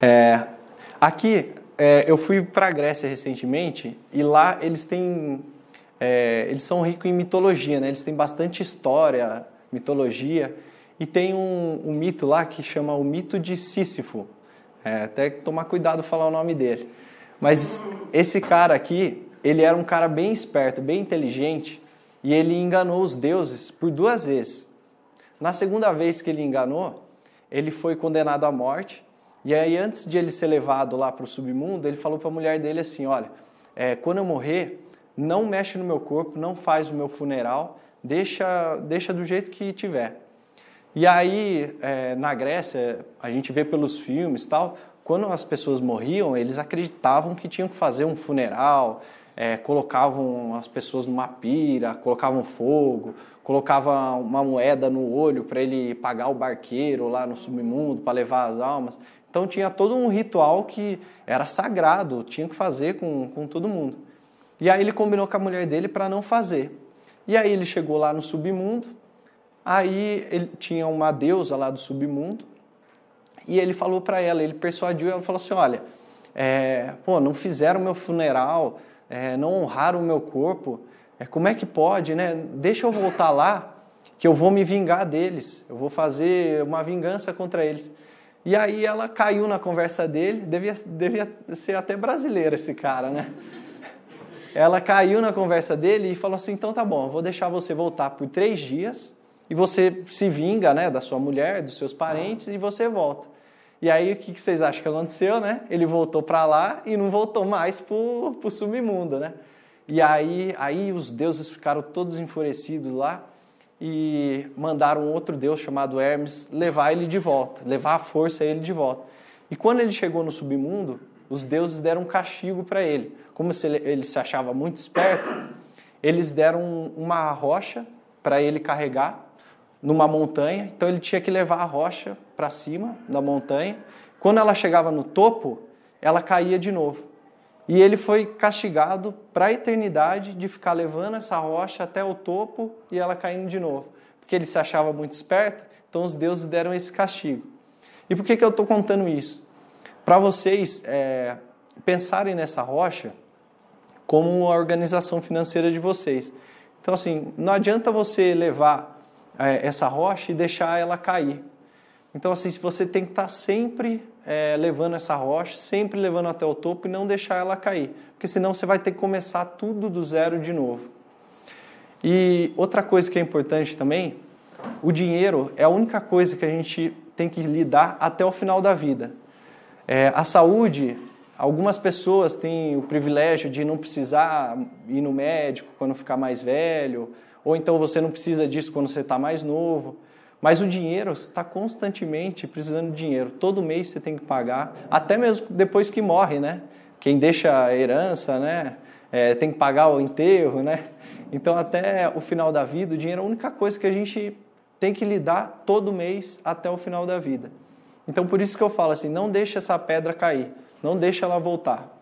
É, aqui, é, eu fui para a Grécia recentemente e lá eles têm. É, eles são ricos em mitologia, né? Eles têm bastante história, mitologia. E tem um, um mito lá que chama o mito de Sísifo. É, até tomar cuidado falar o nome dele. Mas esse cara aqui, ele era um cara bem esperto, bem inteligente, e ele enganou os deuses por duas vezes. Na segunda vez que ele enganou, ele foi condenado à morte. E aí, antes de ele ser levado lá para o submundo, ele falou para a mulher dele assim: Olha, é, quando eu morrer, não mexe no meu corpo, não faz o meu funeral, deixa, deixa do jeito que tiver. E aí, é, na Grécia, a gente vê pelos filmes tal, quando as pessoas morriam, eles acreditavam que tinham que fazer um funeral, é, colocavam as pessoas numa pira, colocavam fogo, colocavam uma moeda no olho para ele pagar o barqueiro lá no submundo para levar as almas. Então tinha todo um ritual que era sagrado, tinha que fazer com, com todo mundo. E aí ele combinou com a mulher dele para não fazer. E aí ele chegou lá no submundo, Aí ele tinha uma deusa lá do submundo e ele falou para ela, ele persuadiu ela, falou assim, olha, é, pô, não fizeram meu funeral, é, não honraram o meu corpo, é, como é que pode, né? Deixa eu voltar lá, que eu vou me vingar deles, eu vou fazer uma vingança contra eles. E aí ela caiu na conversa dele, devia, devia ser até brasileiro esse cara, né? Ela caiu na conversa dele e falou assim, então tá bom, vou deixar você voltar por três dias, e você se vinga né, da sua mulher, dos seus parentes e você volta. E aí o que, vocês acham que aconteceu, né? Ele voltou para lá e não voltou mais para o submundo, né? E aí, aí os deuses ficaram todos enfurecidos lá e mandaram outro deus chamado Hermes levar ele de volta, levar a força ele de volta. E quando ele chegou no submundo, os deuses deram um castigo para ele. Como se ele, ele se achava muito esperto, eles deram uma rocha para ele carregar numa montanha, então ele tinha que levar a rocha para cima da montanha. Quando ela chegava no topo, ela caía de novo. E ele foi castigado para a eternidade de ficar levando essa rocha até o topo e ela caindo de novo. Porque ele se achava muito esperto, então os deuses deram esse castigo. E por que, que eu estou contando isso? Para vocês é, pensarem nessa rocha como a organização financeira de vocês. Então, assim, não adianta você levar é, essa rocha e deixar ela cair. Então, assim, você tem que estar sempre é, levando essa rocha, sempre levando até o topo e não deixar ela cair, porque senão você vai ter que começar tudo do zero de novo. E outra coisa que é importante também, o dinheiro é a única coisa que a gente tem que lidar até o final da vida. É, a saúde, algumas pessoas têm o privilégio de não precisar ir no médico quando ficar mais velho, ou então você não precisa disso quando você está mais novo. Mas o dinheiro, está constantemente precisando de dinheiro. Todo mês você tem que pagar, até mesmo depois que morre, né? Quem deixa a herança, né? É, tem que pagar o enterro, né? Então, até o final da vida, o dinheiro é a única coisa que a gente tem que lidar todo mês até o final da vida. Então, por isso que eu falo assim, não deixa essa pedra cair, não deixa ela voltar.